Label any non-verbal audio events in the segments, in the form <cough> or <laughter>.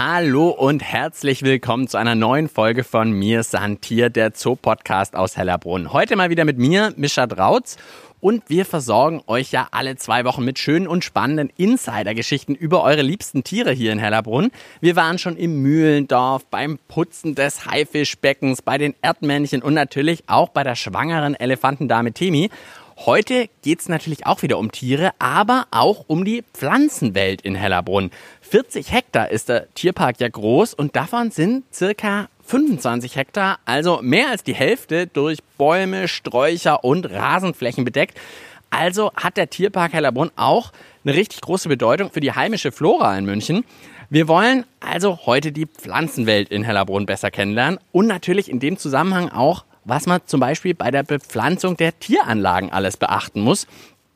Hallo und herzlich willkommen zu einer neuen Folge von Mir Santier, der Zoo-Podcast aus Hellerbrunn. Heute mal wieder mit mir, Mischa Drautz. Und wir versorgen euch ja alle zwei Wochen mit schönen und spannenden Insider-Geschichten über eure liebsten Tiere hier in Hellerbrunn. Wir waren schon im Mühlendorf, beim Putzen des Haifischbeckens, bei den Erdmännchen und natürlich auch bei der schwangeren Elefantendame Temi. Heute geht's natürlich auch wieder um Tiere, aber auch um die Pflanzenwelt in Hellerbrunn. 40 Hektar ist der Tierpark ja groß und davon sind circa 25 Hektar, also mehr als die Hälfte durch Bäume, Sträucher und Rasenflächen bedeckt. Also hat der Tierpark Hellerbrunn auch eine richtig große Bedeutung für die heimische Flora in München. Wir wollen also heute die Pflanzenwelt in Hellerbrunn besser kennenlernen und natürlich in dem Zusammenhang auch was man zum Beispiel bei der Bepflanzung der Tieranlagen alles beachten muss.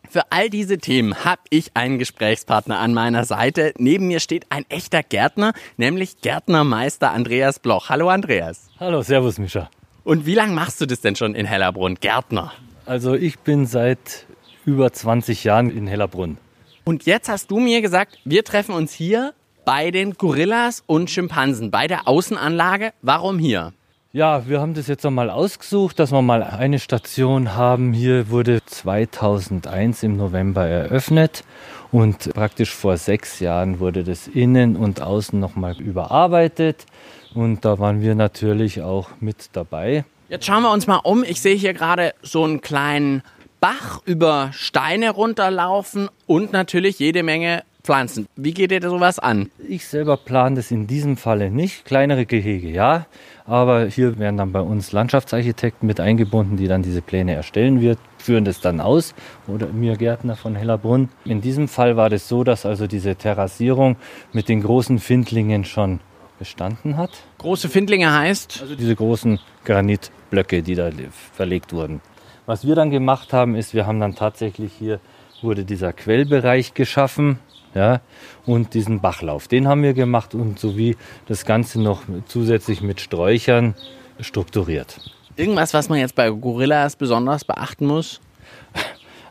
Für all diese Themen habe ich einen Gesprächspartner an meiner Seite. Neben mir steht ein echter Gärtner, nämlich Gärtnermeister Andreas Bloch. Hallo Andreas. Hallo, Servus Mischa. Und wie lange machst du das denn schon in Hellerbrunn, Gärtner? Also ich bin seit über 20 Jahren in Hellerbrunn. Und jetzt hast du mir gesagt, wir treffen uns hier bei den Gorillas und Schimpansen, bei der Außenanlage. Warum hier? Ja, wir haben das jetzt einmal ausgesucht, dass wir mal eine Station haben. Hier wurde 2001 im November eröffnet und praktisch vor sechs Jahren wurde das innen und außen nochmal überarbeitet. Und da waren wir natürlich auch mit dabei. Jetzt schauen wir uns mal um. Ich sehe hier gerade so einen kleinen Bach über Steine runterlaufen und natürlich jede Menge Pflanzen. Wie geht ihr sowas an? Ich selber plane das in diesem Falle nicht. Kleinere Gehege, ja. Aber hier werden dann bei uns Landschaftsarchitekten mit eingebunden, die dann diese Pläne erstellen wird, führen das dann aus. Oder mir Gärtner von Hellerbrunn. In diesem Fall war das so, dass also diese Terrassierung mit den großen Findlingen schon bestanden hat. Große Findlinge heißt? Also diese großen Granitblöcke, die da verlegt wurden. Was wir dann gemacht haben, ist, wir haben dann tatsächlich hier wurde dieser Quellbereich geschaffen, ja, und diesen Bachlauf. Den haben wir gemacht und sowie das Ganze noch zusätzlich mit Sträuchern strukturiert. Irgendwas, was man jetzt bei Gorillas besonders beachten muss?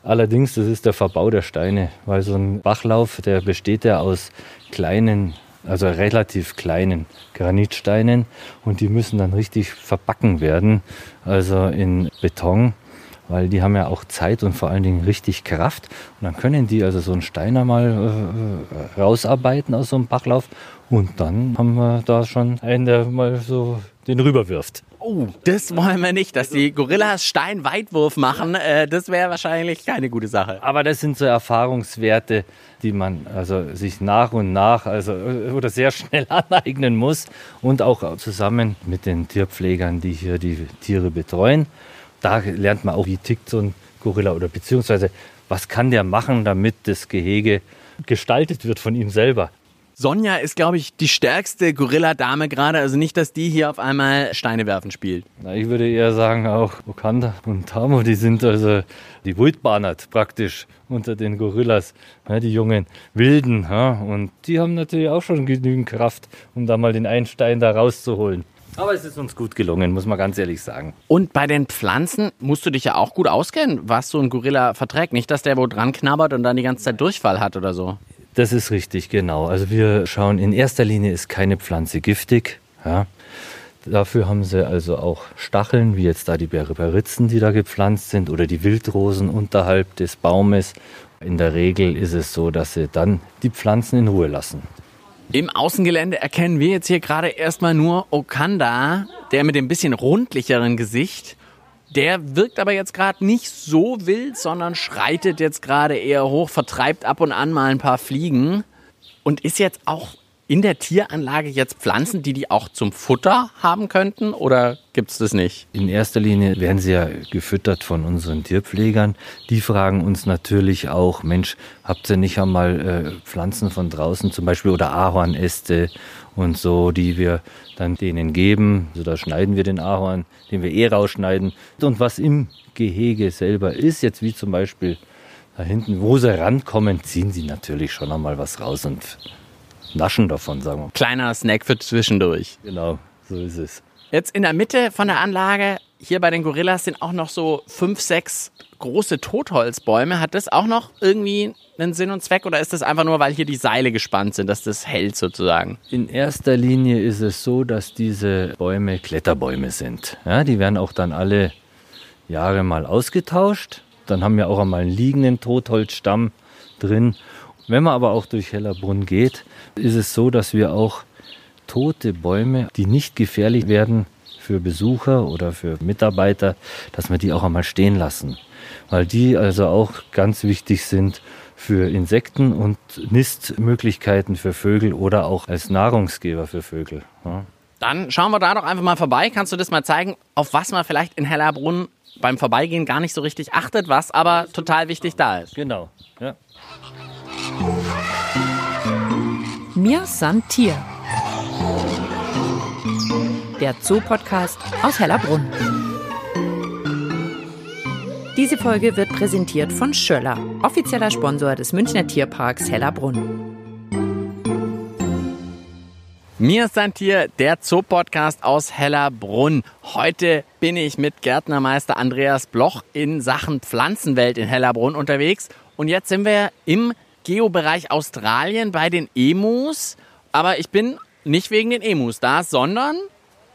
Allerdings, das ist der Verbau der Steine, weil so ein Bachlauf, der besteht ja aus kleinen, also relativ kleinen Granitsteinen und die müssen dann richtig verbacken werden, also in Beton weil die haben ja auch Zeit und vor allen Dingen richtig Kraft. Und dann können die also so einen Steiner mal äh, rausarbeiten aus so einem Bachlauf und dann haben wir da schon einen, der mal so den rüberwirft. Oh, das wollen wir nicht, dass die Gorillas Steinweitwurf machen. Äh, das wäre wahrscheinlich keine gute Sache. Aber das sind so Erfahrungswerte, die man also sich nach und nach also oder sehr schnell <laughs> aneignen muss und auch zusammen mit den Tierpflegern, die hier die Tiere betreuen da lernt man auch, wie tickt so ein Gorilla oder beziehungsweise was kann der machen, damit das Gehege gestaltet wird von ihm selber. Sonja ist, glaube ich, die stärkste Gorilla-Dame gerade. Also nicht, dass die hier auf einmal Steine werfen spielt. Na, ich würde eher sagen, auch Okanda und Tamo, die sind also die Wildbahnert praktisch unter den Gorillas. Ja, die jungen Wilden. Ja, und die haben natürlich auch schon genügend Kraft, um da mal den einen Stein da rauszuholen. Aber es ist uns gut gelungen, muss man ganz ehrlich sagen. Und bei den Pflanzen musst du dich ja auch gut auskennen, was so ein Gorilla verträgt. Nicht, dass der wo dran knabbert und dann die ganze Zeit Durchfall hat oder so. Das ist richtig, genau. Also wir schauen, in erster Linie ist keine Pflanze giftig. Ja. Dafür haben sie also auch Stacheln, wie jetzt da die Berberitzen, die da gepflanzt sind, oder die Wildrosen unterhalb des Baumes. In der Regel ist es so, dass sie dann die Pflanzen in Ruhe lassen. Im Außengelände erkennen wir jetzt hier gerade erstmal nur Okanda, der mit dem bisschen rundlicheren Gesicht. Der wirkt aber jetzt gerade nicht so wild, sondern schreitet jetzt gerade eher hoch, vertreibt ab und an mal ein paar Fliegen und ist jetzt auch in der Tieranlage jetzt Pflanzen, die die auch zum Futter haben könnten oder gibt es das nicht? In erster Linie werden sie ja gefüttert von unseren Tierpflegern. Die fragen uns natürlich auch, Mensch, habt ihr nicht einmal äh, Pflanzen von draußen zum Beispiel oder Ahornäste und so, die wir dann denen geben. Also da schneiden wir den Ahorn, den wir eh rausschneiden. Und was im Gehege selber ist, jetzt wie zum Beispiel da hinten, wo sie rankommen, ziehen sie natürlich schon einmal was raus und naschen davon, sagen wir. Kleiner Snack für zwischendurch. Genau, so ist es. Jetzt in der Mitte von der Anlage, hier bei den Gorillas, sind auch noch so fünf, sechs große Totholzbäume. Hat das auch noch irgendwie einen Sinn und Zweck oder ist das einfach nur, weil hier die Seile gespannt sind, dass das hält sozusagen? In erster Linie ist es so, dass diese Bäume Kletterbäume sind. Ja, die werden auch dann alle Jahre mal ausgetauscht. Dann haben wir auch einmal einen liegenden Totholzstamm drin. Wenn man aber auch durch Hellerbrunn geht, ist es so, dass wir auch tote Bäume, die nicht gefährlich werden für Besucher oder für Mitarbeiter, dass wir die auch einmal stehen lassen. Weil die also auch ganz wichtig sind für Insekten und Nistmöglichkeiten für Vögel oder auch als Nahrungsgeber für Vögel. Ja. Dann schauen wir da doch einfach mal vorbei. Kannst du das mal zeigen, auf was man vielleicht in Hellerbrunn beim Vorbeigehen gar nicht so richtig achtet, was aber total wichtig da ist? Genau. Ja. Mir san Tier. Der Zoo-Podcast aus Hellerbrunn. Diese Folge wird präsentiert von Schöller, offizieller Sponsor des Münchner Tierparks Hellerbrunn. Mir ist ein Tier, der Zoo-Podcast aus Hellerbrunn. Heute bin ich mit Gärtnermeister Andreas Bloch in Sachen Pflanzenwelt in Hellerbrunn unterwegs. Und jetzt sind wir im Geobereich Australien bei den Emus. Aber ich bin nicht wegen den Emus da, sondern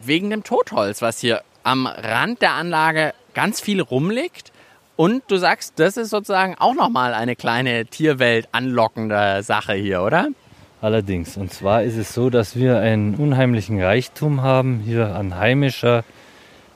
wegen dem Totholz, was hier am Rand der Anlage ganz viel rumliegt. Und du sagst, das ist sozusagen auch nochmal eine kleine Tierwelt anlockende Sache hier, oder? Allerdings. Und zwar ist es so, dass wir einen unheimlichen Reichtum haben hier an heimischer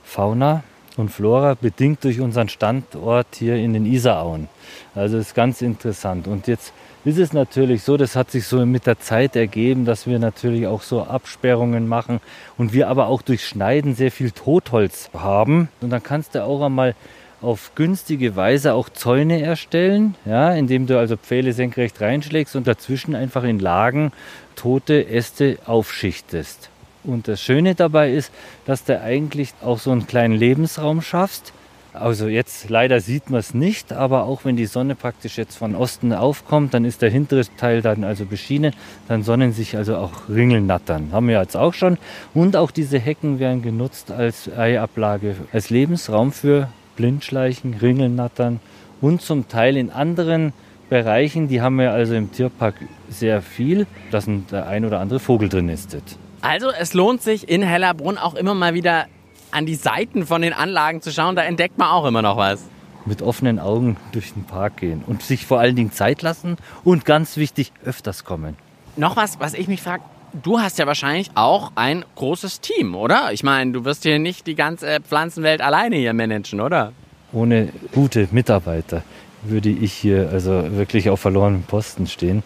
Fauna und Flora, bedingt durch unseren Standort hier in den Isarauen. Also ist ganz interessant. Und jetzt ist es natürlich so, das hat sich so mit der Zeit ergeben, dass wir natürlich auch so Absperrungen machen und wir aber auch durch Schneiden sehr viel Totholz haben. Und dann kannst du auch einmal auf günstige Weise auch Zäune erstellen, ja, indem du also Pfähle senkrecht reinschlägst und dazwischen einfach in Lagen tote Äste aufschichtest. Und das Schöne dabei ist, dass du eigentlich auch so einen kleinen Lebensraum schaffst. Also jetzt leider sieht man es nicht, aber auch wenn die Sonne praktisch jetzt von Osten aufkommt, dann ist der hintere Teil dann also beschienen, dann sonnen sich also auch Ringelnattern. Haben wir jetzt auch schon. Und auch diese Hecken werden genutzt als Eiablage, als Lebensraum für Blindschleichen, Ringelnattern und zum Teil in anderen Bereichen, die haben wir also im Tierpark sehr viel, dass der ein oder andere Vogel drin nistet. Also es lohnt sich in Hellerbrunn auch immer mal wieder an die Seiten von den Anlagen zu schauen. Da entdeckt man auch immer noch was. Mit offenen Augen durch den Park gehen und sich vor allen Dingen Zeit lassen und ganz wichtig, öfters kommen. Noch was, was ich mich frage. Du hast ja wahrscheinlich auch ein großes Team, oder? Ich meine, du wirst hier nicht die ganze Pflanzenwelt alleine hier managen, oder? Ohne gute Mitarbeiter würde ich hier also wirklich auf verlorenen Posten stehen.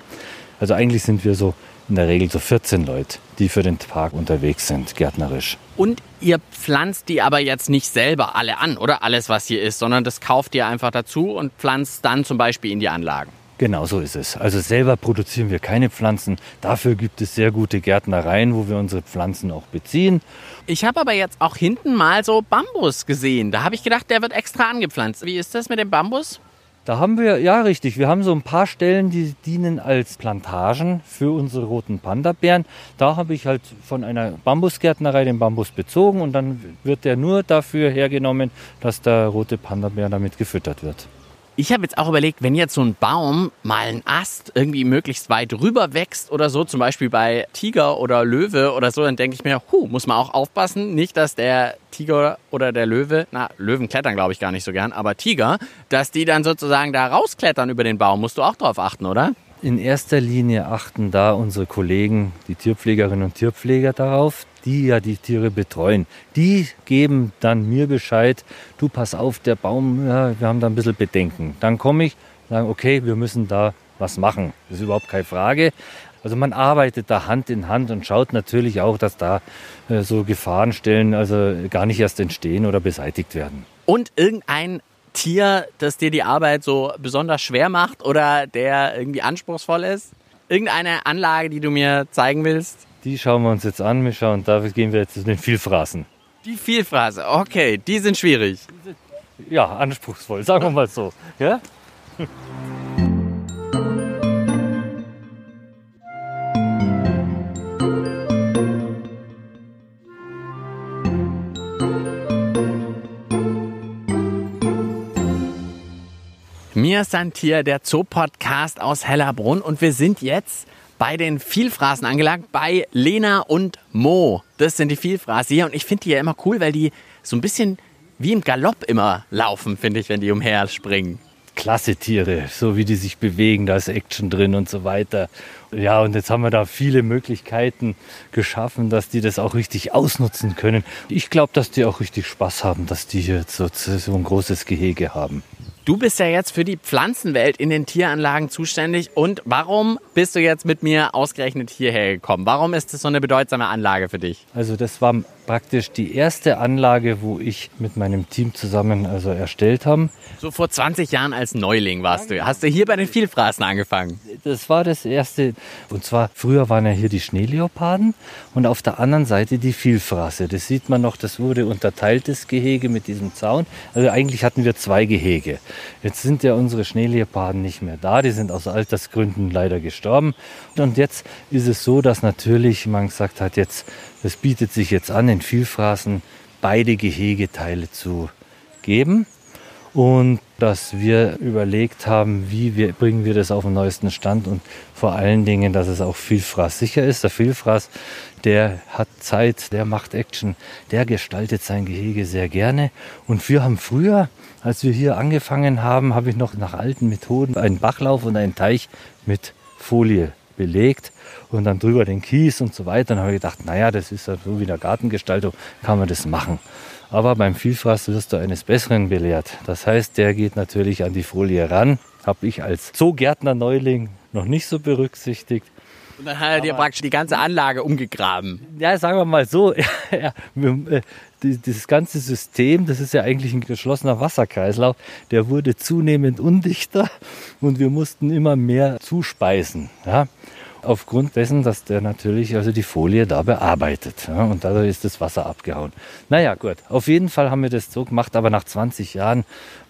Also eigentlich sind wir so in der Regel so 14 Leute, die für den Park unterwegs sind, gärtnerisch. Und ihr pflanzt die aber jetzt nicht selber alle an, oder? Alles, was hier ist, sondern das kauft ihr einfach dazu und pflanzt dann zum Beispiel in die Anlagen. Genau so ist es. Also selber produzieren wir keine Pflanzen. Dafür gibt es sehr gute Gärtnereien, wo wir unsere Pflanzen auch beziehen. Ich habe aber jetzt auch hinten mal so Bambus gesehen. Da habe ich gedacht, der wird extra angepflanzt. Wie ist das mit dem Bambus? Da haben wir, ja richtig, wir haben so ein paar Stellen, die dienen als Plantagen für unsere roten Panda-Bären. Da habe ich halt von einer Bambusgärtnerei den Bambus bezogen und dann wird der nur dafür hergenommen, dass der rote Panda-Bär damit gefüttert wird. Ich habe jetzt auch überlegt, wenn jetzt so ein Baum mal ein Ast irgendwie möglichst weit rüber wächst oder so, zum Beispiel bei Tiger oder Löwe oder so, dann denke ich mir, hu, muss man auch aufpassen, nicht, dass der Tiger oder der Löwe, na, Löwen klettern glaube ich gar nicht so gern, aber Tiger, dass die dann sozusagen da rausklettern über den Baum. Musst du auch drauf achten, oder? In erster Linie achten da unsere Kollegen, die Tierpflegerinnen und Tierpfleger darauf, die ja die Tiere betreuen. Die geben dann mir Bescheid, du pass auf, der Baum, ja, wir haben da ein bisschen Bedenken. Dann komme ich, sage, okay, wir müssen da was machen. Das ist überhaupt keine Frage. Also man arbeitet da Hand in Hand und schaut natürlich auch, dass da äh, so Gefahrenstellen also gar nicht erst entstehen oder beseitigt werden. Und irgendein Tier, das dir die Arbeit so besonders schwer macht oder der irgendwie anspruchsvoll ist? Irgendeine Anlage, die du mir zeigen willst? Die schauen wir uns jetzt an, Mischa, und da gehen wir jetzt zu den Vielfraßen. Die Vielfraße, okay, die sind schwierig. Ja, anspruchsvoll, sagen wir mal so. Ja? Mir sind hier der Zoopodcast aus Hellerbrunn und wir sind jetzt bei den Vielfraßen angelangt, bei Lena und Mo. Das sind die Vielfraße hier und ich finde die ja immer cool, weil die so ein bisschen wie im Galopp immer laufen, finde ich, wenn die umher springen. Klasse Tiere, so wie die sich bewegen, da ist Action drin und so weiter. Ja, und jetzt haben wir da viele Möglichkeiten geschaffen, dass die das auch richtig ausnutzen können. Ich glaube, dass die auch richtig Spaß haben, dass die hier so, so ein großes Gehege haben. Du bist ja jetzt für die Pflanzenwelt in den Tieranlagen zuständig. Und warum bist du jetzt mit mir ausgerechnet hierher gekommen? Warum ist das so eine bedeutsame Anlage für dich? Also das war praktisch die erste Anlage, wo ich mit meinem Team zusammen also erstellt haben. So vor 20 Jahren als Neuling warst du. Hast du hier bei den Vielfraßen angefangen? Das war das erste. Und zwar früher waren ja hier die Schneeleoparden und auf der anderen Seite die Vielfraße. Das sieht man noch, das wurde unterteiltes Gehege mit diesem Zaun. Also eigentlich hatten wir zwei Gehege. Jetzt sind ja unsere Schneeleoparden nicht mehr da. Die sind aus Altersgründen leider gestorben. Und jetzt ist es so, dass natürlich man gesagt hat, jetzt, das bietet sich jetzt an, in Vielfraßen beide Gehegeteile zu geben. Und dass wir überlegt haben, wie wir, bringen wir das auf den neuesten Stand und vor allen Dingen, dass es auch Vielfraß sicher ist. Der Vielfraß, der hat Zeit, der macht Action, der gestaltet sein Gehege sehr gerne. Und wir haben früher, als wir hier angefangen haben, habe ich noch nach alten Methoden einen Bachlauf und einen Teich mit Folie belegt und dann drüber den Kies und so weiter. Dann habe ich gedacht, naja, das ist ja so wie in der Gartengestaltung, kann man das machen. Aber beim Vielfraß wirst du eines Besseren belehrt. Das heißt, der geht natürlich an die Folie ran. Habe ich als Zoogärtner-Neuling noch nicht so berücksichtigt. Und dann hat er dir praktisch die ganze Anlage umgegraben. Ja, sagen wir mal so, <laughs> ja, äh, dieses ganze System, das ist ja eigentlich ein geschlossener Wasserkreislauf, der wurde zunehmend undichter und wir mussten immer mehr zuspeisen. Ja aufgrund dessen, dass der natürlich also die Folie da bearbeitet. Ja, und dadurch ist das Wasser abgehauen. Naja, gut. Auf jeden Fall haben wir das so gemacht, aber nach 20 Jahren,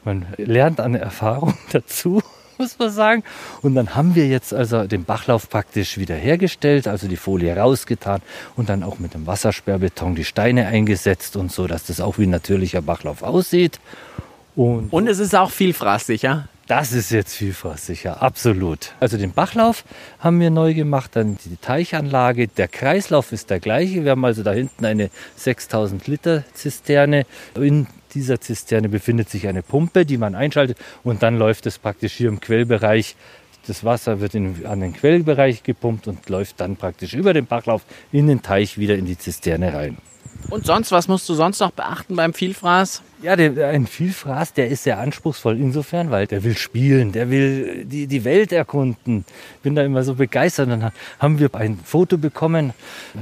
man lernt an Erfahrung <laughs> dazu muss man sagen. Und dann haben wir jetzt also den Bachlauf praktisch wieder hergestellt, also die Folie rausgetan und dann auch mit dem Wassersperrbeton die Steine eingesetzt und so, dass das auch wie ein natürlicher Bachlauf aussieht. Und, und es ist auch vielfraßsicher. Das ist jetzt vielfraßsicher, absolut. Also den Bachlauf haben wir neu gemacht, dann die Teichanlage. Der Kreislauf ist der gleiche. Wir haben also da hinten eine 6000 Liter Zisterne. In dieser Zisterne befindet sich eine Pumpe, die man einschaltet und dann läuft es praktisch hier im Quellbereich. Das Wasser wird in, an den Quellbereich gepumpt und läuft dann praktisch über den Bachlauf in den Teich wieder in die Zisterne rein. Und sonst, was musst du sonst noch beachten beim Vielfraß? Ja, der, ein Vielfraß, der ist sehr anspruchsvoll insofern, weil der will spielen, der will die, die Welt erkunden. Bin da immer so begeistert. Dann haben wir ein Foto bekommen,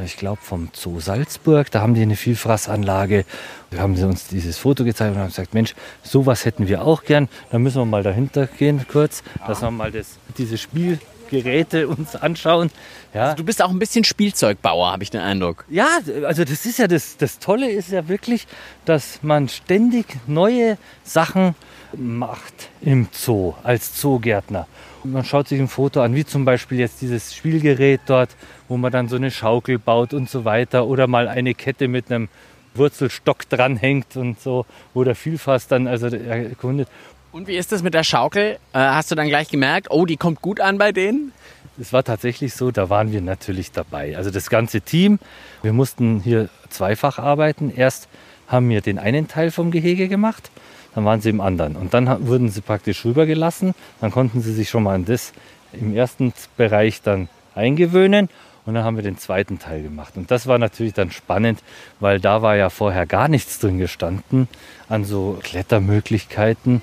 ich glaube vom Zoo Salzburg, da haben die eine Vielfraßanlage. Da haben sie uns dieses Foto gezeigt und haben gesagt, Mensch, sowas hätten wir auch gern. Da müssen wir mal dahinter gehen kurz, dass wir mal das, dieses Spiel Geräte uns anschauen. Ja. Also du bist auch ein bisschen Spielzeugbauer, habe ich den Eindruck. Ja, also das ist ja das, das Tolle ist ja wirklich, dass man ständig neue Sachen macht im Zoo als Zoogärtner. Man schaut sich ein Foto an, wie zum Beispiel jetzt dieses Spielgerät dort, wo man dann so eine Schaukel baut und so weiter oder mal eine Kette mit einem Wurzelstock dranhängt und so, wo der Vielfass dann also erkundet. Und wie ist das mit der Schaukel? Äh, hast du dann gleich gemerkt, oh, die kommt gut an bei denen? Es war tatsächlich so, da waren wir natürlich dabei. Also das ganze Team, wir mussten hier zweifach arbeiten. Erst haben wir den einen Teil vom Gehege gemacht, dann waren sie im anderen. Und dann wurden sie praktisch rübergelassen. Dann konnten sie sich schon mal an das im ersten Bereich dann eingewöhnen. Und dann haben wir den zweiten Teil gemacht. Und das war natürlich dann spannend, weil da war ja vorher gar nichts drin gestanden an so Klettermöglichkeiten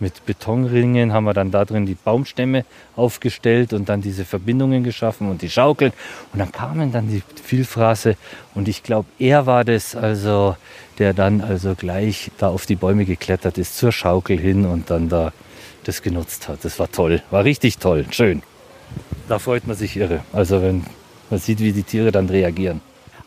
mit Betonringen haben wir dann da drin die Baumstämme aufgestellt und dann diese Verbindungen geschaffen und die Schaukeln. Und dann kamen dann die Vielfraße und ich glaube, er war das also, der dann also gleich da auf die Bäume geklettert ist, zur Schaukel hin und dann da das genutzt hat. Das war toll, war richtig toll, schön. Da freut man sich irre. Also wenn man sieht, wie die Tiere dann reagieren.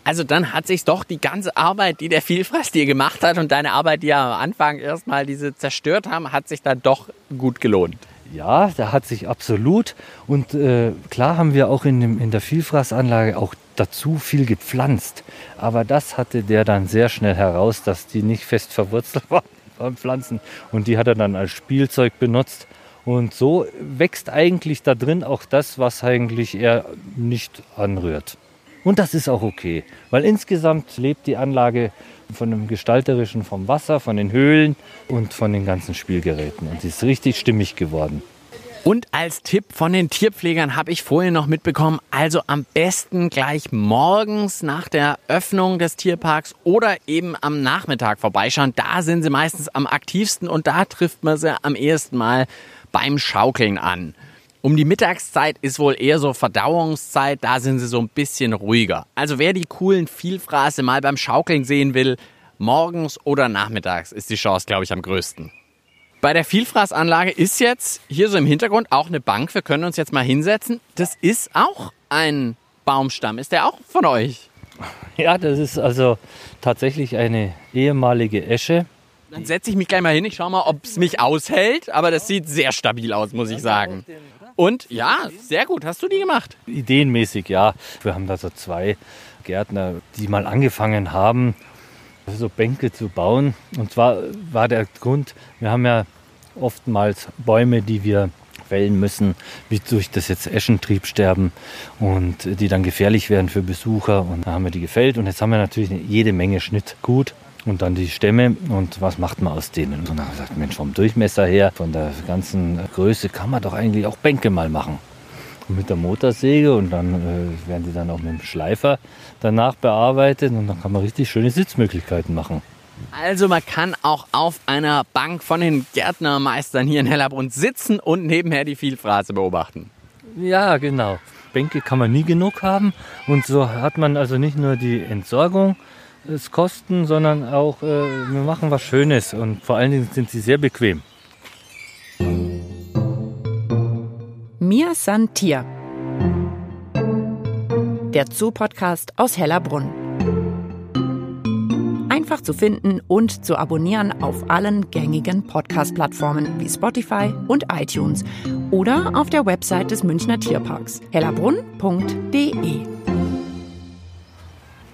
Also dann hat sich doch die ganze Arbeit, die der Vielfraß dir gemacht hat und deine Arbeit, die ja am Anfang erstmal diese zerstört haben, hat sich dann doch gut gelohnt. Ja, da hat sich absolut. Und äh, klar haben wir auch in, dem, in der Vielfraßanlage auch dazu viel gepflanzt. Aber das hatte der dann sehr schnell heraus, dass die nicht fest verwurzelt <laughs> waren, Pflanzen. Und die hat er dann als Spielzeug benutzt. Und so wächst eigentlich da drin auch das, was eigentlich er nicht anrührt. Und das ist auch okay, weil insgesamt lebt die Anlage von dem Gestalterischen vom Wasser, von den Höhlen und von den ganzen Spielgeräten. Und sie ist richtig stimmig geworden. Und als Tipp von den Tierpflegern habe ich vorhin noch mitbekommen, also am besten gleich morgens nach der Öffnung des Tierparks oder eben am Nachmittag vorbeischauen. Da sind sie meistens am aktivsten und da trifft man sie am ehesten mal beim Schaukeln an. Um die Mittagszeit ist wohl eher so Verdauungszeit, da sind sie so ein bisschen ruhiger. Also wer die coolen Vielfraße mal beim Schaukeln sehen will, morgens oder nachmittags ist die Chance, glaube ich, am größten. Bei der Vielfraßanlage ist jetzt hier so im Hintergrund auch eine Bank. Wir können uns jetzt mal hinsetzen. Das ist auch ein Baumstamm. Ist der auch von euch? Ja, das ist also tatsächlich eine ehemalige Esche. Dann setze ich mich gleich mal hin. Ich schaue mal, ob es mich aushält. Aber das sieht sehr stabil aus, muss ich sagen. Und ja, sehr gut. Hast du die gemacht? Ideenmäßig, ja. Wir haben da so zwei Gärtner, die mal angefangen haben, so Bänke zu bauen. Und zwar war der Grund, wir haben ja oftmals Bäume, die wir fällen müssen, wie durch das jetzt Eschentriebsterben und die dann gefährlich werden für Besucher. Und da haben wir die gefällt und jetzt haben wir natürlich jede Menge Schnittgut und dann die Stämme und was macht man aus denen? Und dann haben wir gesagt, Mensch, vom Durchmesser her, von der ganzen Größe kann man doch eigentlich auch Bänke mal machen. Und mit der Motorsäge und dann äh, werden die dann auch mit dem Schleifer danach bearbeitet und dann kann man richtig schöne Sitzmöglichkeiten machen. Also man kann auch auf einer Bank von den Gärtnermeistern hier in Hellerbrunn sitzen und nebenher die Vielfraße beobachten. Ja, genau. Bänke kann man nie genug haben und so hat man also nicht nur die Entsorgung, es Kosten, sondern auch äh, wir machen was Schönes und vor allen Dingen sind sie sehr bequem. Mir san Tier. Der Zoo-Podcast aus Hellerbrunn. Einfach zu finden und zu abonnieren auf allen gängigen Podcast-Plattformen wie Spotify und iTunes oder auf der Website des Münchner Tierparks hellerbrunn.de.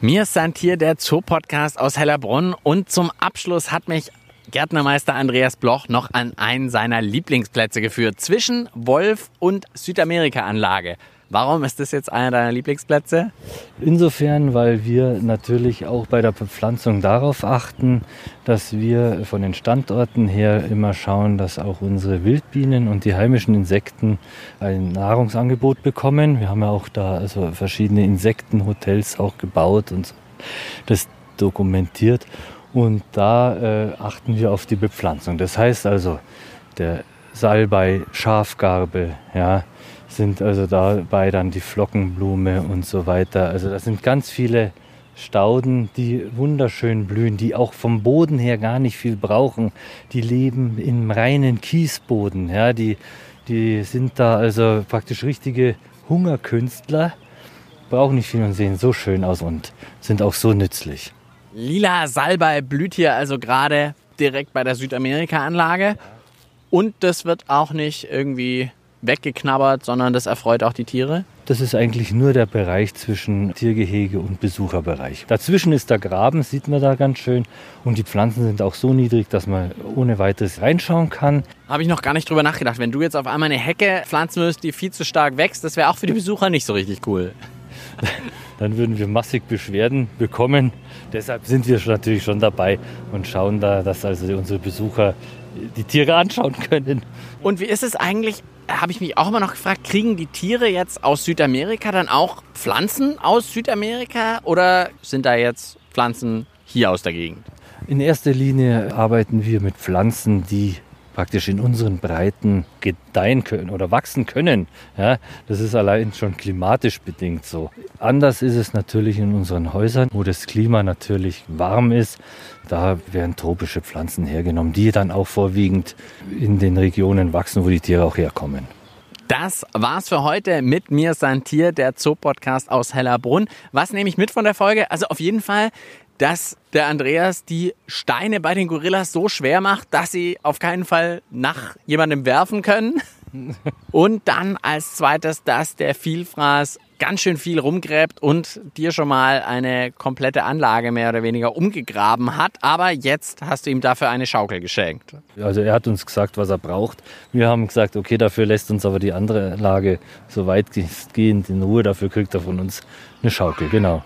Mir ist hier der Zoo-Podcast aus Hellerbrunn und zum Abschluss hat mich Gärtnermeister Andreas Bloch noch an einen seiner Lieblingsplätze geführt, zwischen Wolf und Südamerika-Anlage. Warum ist das jetzt einer deiner Lieblingsplätze? Insofern, weil wir natürlich auch bei der Bepflanzung darauf achten, dass wir von den Standorten her immer schauen, dass auch unsere Wildbienen und die heimischen Insekten ein Nahrungsangebot bekommen. Wir haben ja auch da also verschiedene Insektenhotels auch gebaut und das dokumentiert. Und da äh, achten wir auf die Bepflanzung. Das heißt also, der Salbei, Schafgarbe, ja, sind also dabei dann die Flockenblume und so weiter. Also das sind ganz viele Stauden, die wunderschön blühen, die auch vom Boden her gar nicht viel brauchen. Die leben im reinen Kiesboden. Ja, die, die sind da also praktisch richtige Hungerkünstler, brauchen nicht viel und sehen so schön aus und sind auch so nützlich. Lila Salbei blüht hier also gerade direkt bei der Südamerika-Anlage. Und das wird auch nicht irgendwie weggeknabbert, sondern das erfreut auch die Tiere? Das ist eigentlich nur der Bereich zwischen Tiergehege und Besucherbereich. Dazwischen ist der Graben, sieht man da ganz schön. Und die Pflanzen sind auch so niedrig, dass man ohne weiteres reinschauen kann. Habe ich noch gar nicht drüber nachgedacht. Wenn du jetzt auf einmal eine Hecke pflanzen würdest, die viel zu stark wächst, das wäre auch für die Besucher nicht so richtig cool. <laughs> Dann würden wir massig Beschwerden bekommen. Deshalb sind wir natürlich schon dabei und schauen da, dass also unsere Besucher die Tiere anschauen können. Und wie ist es eigentlich habe ich mich auch immer noch gefragt, kriegen die Tiere jetzt aus Südamerika dann auch Pflanzen aus Südamerika oder sind da jetzt Pflanzen hier aus der Gegend? In erster Linie arbeiten wir mit Pflanzen, die praktisch in unseren Breiten gedeihen können oder wachsen können. Ja, das ist allein schon klimatisch bedingt so. Anders ist es natürlich in unseren Häusern, wo das Klima natürlich warm ist. Da werden tropische Pflanzen hergenommen, die dann auch vorwiegend in den Regionen wachsen, wo die Tiere auch herkommen. Das war's für heute mit mir, Santier, der Zoo-Podcast aus Hellerbrunn. Was nehme ich mit von der Folge? Also auf jeden Fall dass der Andreas die Steine bei den Gorillas so schwer macht, dass sie auf keinen Fall nach jemandem werfen können. <laughs> Und dann als zweites, dass der Vielfraß ganz schön viel rumgräbt und dir schon mal eine komplette Anlage mehr oder weniger umgegraben hat. Aber jetzt hast du ihm dafür eine Schaukel geschenkt. Also er hat uns gesagt, was er braucht. Wir haben gesagt, okay, dafür lässt uns aber die andere Anlage so weitgehend in Ruhe. Dafür kriegt er von uns eine Schaukel, genau.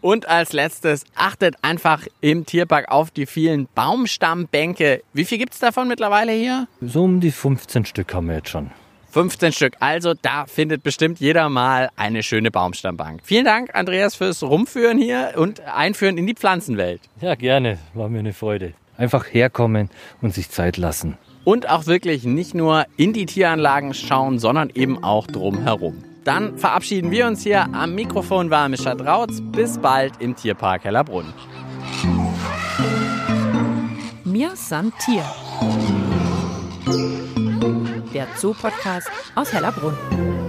Und als letztes, achtet einfach im Tierpark auf die vielen Baumstammbänke. Wie viel gibt es davon mittlerweile hier? So um die 15 Stück haben wir jetzt schon. 15 Stück. Also da findet bestimmt jeder mal eine schöne Baumstammbank. Vielen Dank, Andreas, fürs Rumführen hier und Einführen in die Pflanzenwelt. Ja, gerne. War mir eine Freude. Einfach herkommen und sich Zeit lassen. Und auch wirklich nicht nur in die Tieranlagen schauen, sondern eben auch drumherum. Dann verabschieden wir uns hier. Am Mikrofon war Mischa Drautz. Bis bald im Tierpark Hellerbrunn. Mir san Tier. Der Zoo-Podcast aus Hellerbrunn.